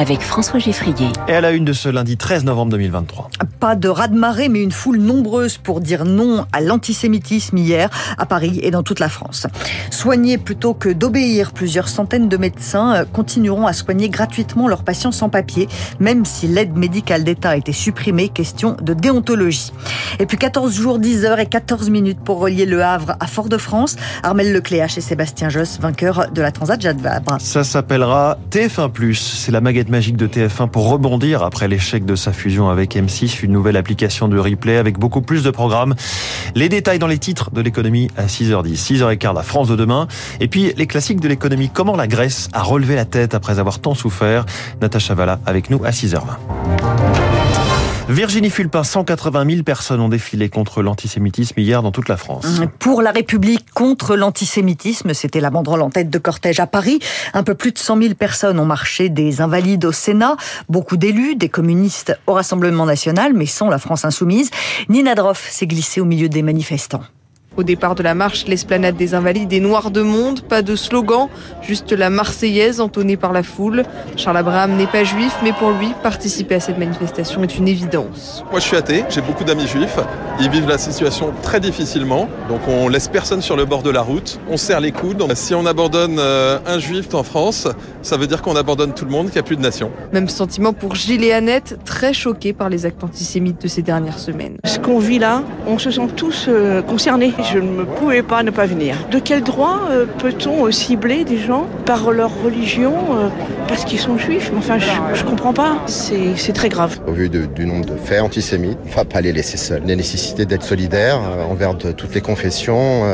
avec François Geffrier. Et à la une de ce lundi 13 novembre 2023. Pas de raz-de-marée, mais une foule nombreuse pour dire non à l'antisémitisme hier à Paris et dans toute la France. Soigner plutôt que d'obéir, plusieurs centaines de médecins euh, continueront à soigner gratuitement leurs patients sans papier, même si l'aide médicale d'État a été supprimée, question de déontologie. Et puis 14 jours, 10 heures et 14 minutes pour relier Le Havre à Fort-de-France. Armel Lecléache et Sébastien Josse, vainqueurs de la Transat Jade Vabre. Ça s'appellera TF1+. C'est la maguette magique de TF1 pour rebondir après l'échec de sa fusion avec M6. Une nouvelle application de replay avec beaucoup plus de programmes. Les détails dans les titres de l'économie à 6h10. 6h15, la France de demain. Et puis les classiques de l'économie. Comment la Grèce a relevé la tête après avoir tant souffert? Natacha Valla avec nous à 6h20. Virginie Fulpin, 180 000 personnes ont défilé contre l'antisémitisme hier dans toute la France. Pour la République contre l'antisémitisme, c'était la banderole en tête de cortège à Paris. Un peu plus de 100 000 personnes ont marché des invalides au Sénat, beaucoup d'élus, des communistes au Rassemblement national, mais sans la France insoumise. Nina Droff s'est glissée au milieu des manifestants. Au départ de la marche, l'esplanade des Invalides et Noirs de Monde, pas de slogan, juste la Marseillaise entonnée par la foule. Charles Abraham n'est pas juif, mais pour lui, participer à cette manifestation est une évidence. Moi je suis athée, j'ai beaucoup d'amis juifs, ils vivent la situation très difficilement, donc on laisse personne sur le bord de la route, on serre les coudes. Si on abandonne euh, un juif en France, ça veut dire qu'on abandonne tout le monde, qu'il n'y a plus de nation. Même sentiment pour Gilles et Annette, très choqués par les actes antisémites de ces dernières semaines. Ce qu'on vit là, on se sent tous euh, concernés je ne pouvais pas ne pas venir. De quel droit euh, peut-on euh, cibler des gens par leur religion euh, parce qu'ils sont juifs? Enfin, je ne comprends pas. C'est très grave. Au vu de, du nombre de faits antisémites, on ne va pas les laisser seuls. La nécessité d'être solidaire envers de, toutes les confessions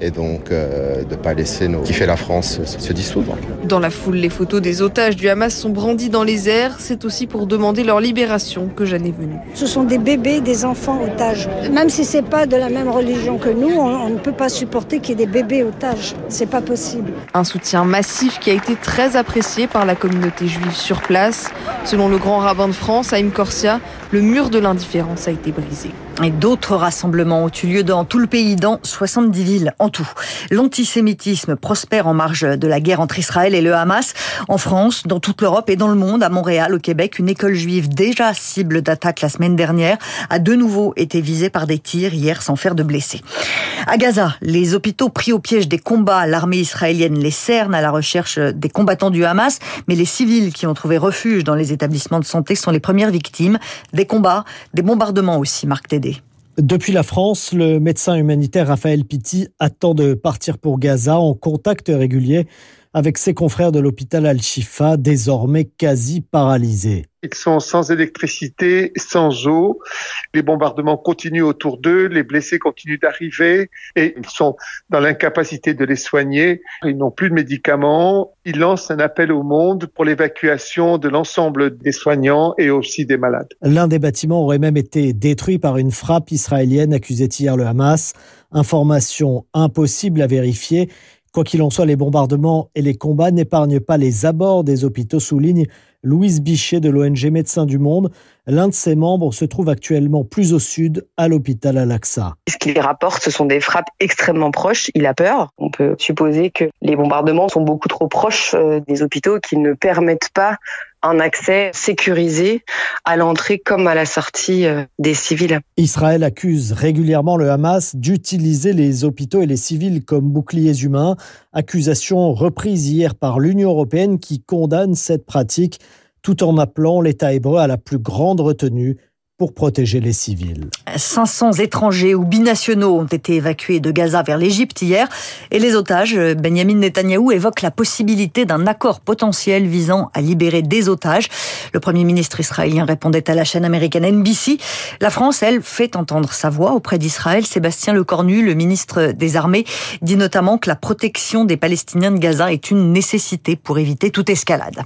et donc de ne pas laisser nos, qui fait la France se dissoudre. Dans la foule, les photos des otages du Hamas sont brandies dans les airs. C'est aussi pour demander leur libération que Jeanne est venue. Ce sont des bébés, des enfants otages. Même si c'est pas de la même religion que nous, on, ne peut pas supporter qu'il y ait des bébés otages. C'est pas possible. Un soutien massif qui a été très apprécié par la communauté juive sur place. Selon le grand rabbin de France, Haïm Corsia, le mur de l'indifférence a été brisé. Et d'autres rassemblements ont eu lieu dans tout le pays, dans 70 villes en tout. L'antisémitisme prospère en marge de la guerre entre Israël et le Hamas. En France, dans toute l'Europe et dans le monde, à Montréal, au Québec, une école juive déjà cible d'attaque la semaine dernière a de nouveau été visée par des tirs hier sans faire de blessés. À Gaza, les hôpitaux pris au piège des combats, l'armée israélienne les cerne à la recherche des combattants du Hamas, mais les civils qui ont trouvé refuge dans les établissements de santé sont les premières victimes des combats, des bombardements aussi, Marc Tédé. Depuis la France, le médecin humanitaire Raphaël Pitti attend de partir pour Gaza en contact régulier avec ses confrères de l'hôpital Al-Shifa, désormais quasi paralysés. Ils sont sans électricité, sans eau. Les bombardements continuent autour d'eux, les blessés continuent d'arriver et ils sont dans l'incapacité de les soigner. Ils n'ont plus de médicaments. Ils lancent un appel au monde pour l'évacuation de l'ensemble des soignants et aussi des malades. L'un des bâtiments aurait même été détruit par une frappe israélienne, accusait hier le Hamas. Information impossible à vérifier. Quoi qu'il en soit, les bombardements et les combats n'épargnent pas les abords des hôpitaux, souligne Louise Bichet de l'ONG Médecins du Monde. L'un de ses membres se trouve actuellement plus au sud, à l'hôpital Al-Aqsa. Ce qu'il rapporte, ce sont des frappes extrêmement proches. Il a peur. On peut supposer que les bombardements sont beaucoup trop proches euh, des hôpitaux qui ne permettent pas un accès sécurisé à l'entrée comme à la sortie euh, des civils. Israël accuse régulièrement le Hamas d'utiliser les hôpitaux et les civils comme boucliers humains, accusation reprise hier par l'Union européenne qui condamne cette pratique tout en appelant l'État hébreu à la plus grande retenue pour protéger les civils. 500 étrangers ou binationaux ont été évacués de Gaza vers l'Égypte hier et les otages, Benjamin Netanyahou évoque la possibilité d'un accord potentiel visant à libérer des otages. Le Premier ministre israélien répondait à la chaîne américaine NBC. La France, elle, fait entendre sa voix auprès d'Israël. Sébastien Lecornu, le ministre des Armées, dit notamment que la protection des Palestiniens de Gaza est une nécessité pour éviter toute escalade.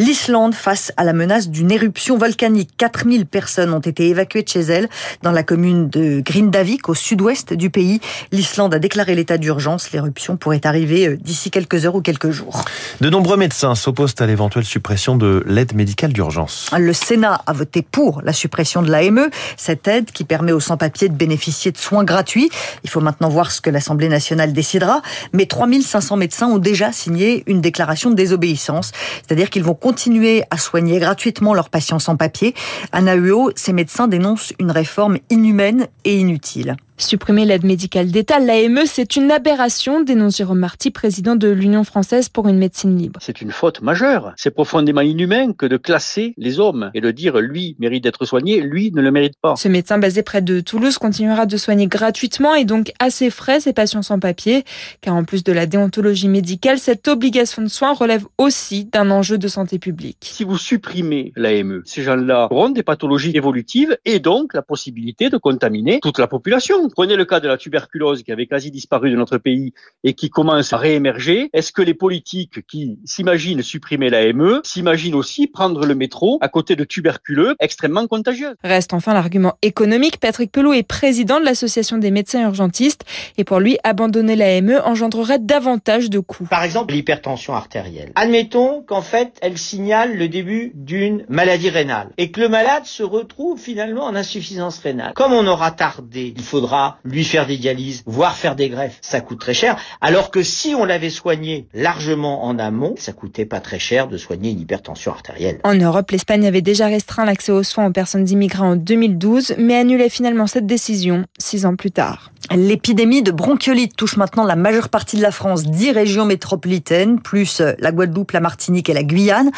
L'Islande face à la menace d'une éruption volcanique. 4000 personnes ont été évacuées de chez elles dans la commune de Grindavik, au sud-ouest du pays. L'Islande a déclaré l'état d'urgence. L'éruption pourrait arriver euh, d'ici quelques heures ou quelques jours. De nombreux médecins s'opposent à l'éventuelle suppression de l'aide médicale d'urgence. Le Sénat a voté pour la suppression de l'AME, cette aide qui permet aux sans-papiers de bénéficier de soins gratuits. Il faut maintenant voir ce que l'Assemblée nationale décidera. Mais 3500 médecins ont déjà signé une déclaration de désobéissance, c'est-à-dire qu'ils vont continuer à soigner gratuitement leurs patients sans papier. À NAUO, ces médecins dénoncent une réforme inhumaine et inutile. Supprimer l'aide médicale d'État, l'AME, c'est une aberration, dénonce Jérôme Marty, président de l'Union française pour une médecine libre. C'est une faute majeure. C'est profondément inhumain que de classer les hommes et de dire lui mérite d'être soigné, lui ne le mérite pas. Ce médecin basé près de Toulouse continuera de soigner gratuitement et donc à ses frais ses patients sans papier, car en plus de la déontologie médicale, cette obligation de soins relève aussi d'un enjeu de santé publique. Si vous supprimez l'AME, ces gens-là auront des pathologies évolutives et donc la possibilité de contaminer toute la population. Prenez le cas de la tuberculose qui avait quasi disparu de notre pays et qui commence à réémerger. Est-ce que les politiques qui s'imaginent supprimer l'AME s'imaginent aussi prendre le métro à côté de tuberculeux extrêmement contagieux? Reste enfin l'argument économique. Patrick Pelot est président de l'association des médecins urgentistes et pour lui, abandonner l'AME engendrerait davantage de coûts. Par exemple, l'hypertension artérielle. Admettons qu'en fait, elle signale le début d'une maladie rénale et que le malade se retrouve finalement en insuffisance rénale. Comme on aura tardé, il faudra lui faire des dialyses, voire faire des greffes. Ça coûte très cher. Alors que si on l'avait soigné largement en amont, ça coûtait pas très cher de soigner une hypertension artérielle. En Europe, l'Espagne avait déjà restreint l'accès aux soins aux personnes immigrées en 2012, mais annulait finalement cette décision six ans plus tard. L'épidémie de bronchiolite touche maintenant la majeure partie de la France, dix régions métropolitaines, plus la Guadeloupe, la Martinique et la Guyane.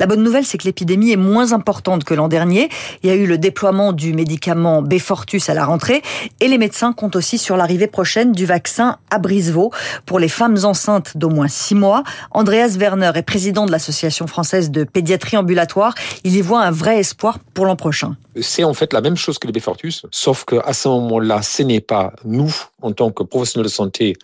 La bonne nouvelle, c'est que l'épidémie est moins importante que l'an dernier. Il y a eu le déploiement du médicament Befortus à la rentrée et les médecins comptent aussi sur l'arrivée prochaine du vaccin à Brisevaux pour les femmes enceintes d'au moins six mois. Andreas Werner est président de l'Association française de pédiatrie ambulatoire. Il y voit un vrai espoir pour l'an prochain. C'est en fait la même chose que le Befortus, sauf qu'à ce moment-là, ce n'est pas nous, en tant que professionnels de santé,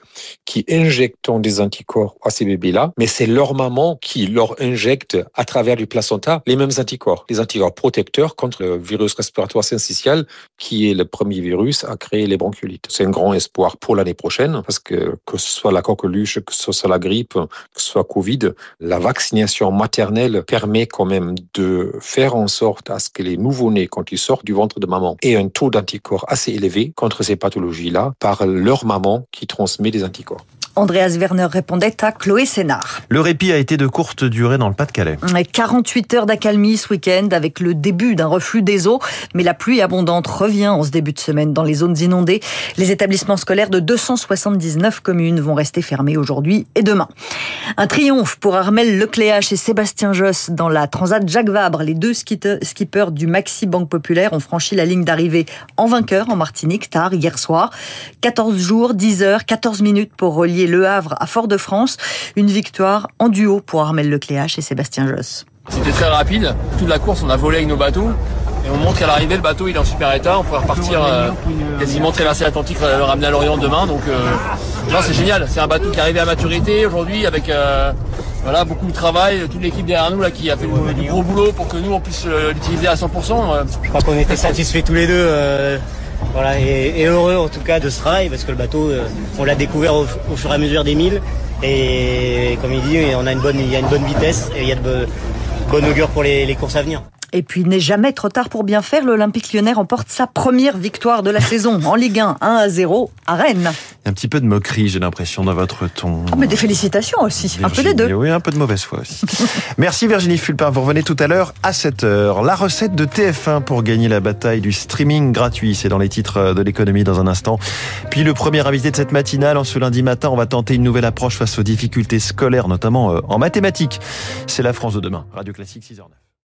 qui injectons des anticorps à ces bébés-là, mais c'est leur maman qui leur injecte à travers du placenta les mêmes anticorps, les anticorps protecteurs contre le virus respiratoire syncytial, qui est le premier virus à créer les bronchiolites. C'est un grand espoir pour l'année prochaine, parce que que ce soit la coqueluche, que ce soit la grippe, que ce soit Covid, la vaccination maternelle permet quand même de faire en sorte à ce que les nouveau-nés, quand ils sortent du ventre de maman, aient un taux d'anticorps assez élevé contre ces pathologies-là par leur maman qui transmet des anticorps. Andreas Werner répondait à Chloé Sénard. Le répit a été de courte durée dans le Pas-de-Calais. 48 heures d'accalmie ce week-end avec le début d'un reflux des eaux, mais la pluie abondante revient en ce début de semaine dans les zones inondées. Les établissements scolaires de 279 communes vont rester fermés aujourd'hui et demain. Un triomphe pour Armel Lecléache et Sébastien Josse dans la Transat Jacques Vabre. Les deux skippers du Maxi Banque Populaire ont franchi la ligne d'arrivée en vainqueur en Martinique tard hier soir. 14 jours, 10 heures, 14 minutes pour relier le Havre à Fort-de-France. Une victoire en duo pour Armel Lecléache et Sébastien Josse. C'était très rapide. Toute la course, on a volé avec nos bateaux. Et on montre qu'à l'arrivée, le bateau il est en super état. On pourrait repartir euh, quasiment traverser l'Atlantique, le ramener à l'Orient demain. Donc euh, c'est génial. C'est un bateau qui est arrivé à maturité aujourd'hui avec euh, voilà, beaucoup de travail. Toute l'équipe derrière nous là, qui a fait du gros boulot pour que nous on puisse l'utiliser à 100%. Je crois qu'on était satisfaits tous les deux. Voilà, et, heureux en tout cas de ce travail parce que le bateau, on l'a découvert au, fur et à mesure des milles. Et comme il dit, on a une bonne, il y a une bonne vitesse et il y a de, bonne augure pour les courses à venir. Et puis, il n'est jamais trop tard pour bien faire. L'Olympique lyonnais remporte sa première victoire de la saison en Ligue 1, 1 à 0 à Rennes. Un petit peu de moquerie, j'ai l'impression, dans votre ton. Ah, mais des félicitations aussi. Virginie, un peu des deux. Oui, un peu de mauvaise foi aussi. Merci Virginie Fulpin. Vous revenez tout à l'heure à 7h. La recette de TF1 pour gagner la bataille du streaming gratuit. C'est dans les titres de l'économie dans un instant. Puis le premier invité de cette matinale, en ce lundi matin, on va tenter une nouvelle approche face aux difficultés scolaires, notamment en mathématiques. C'est la France de demain. Radio Classique 6h09.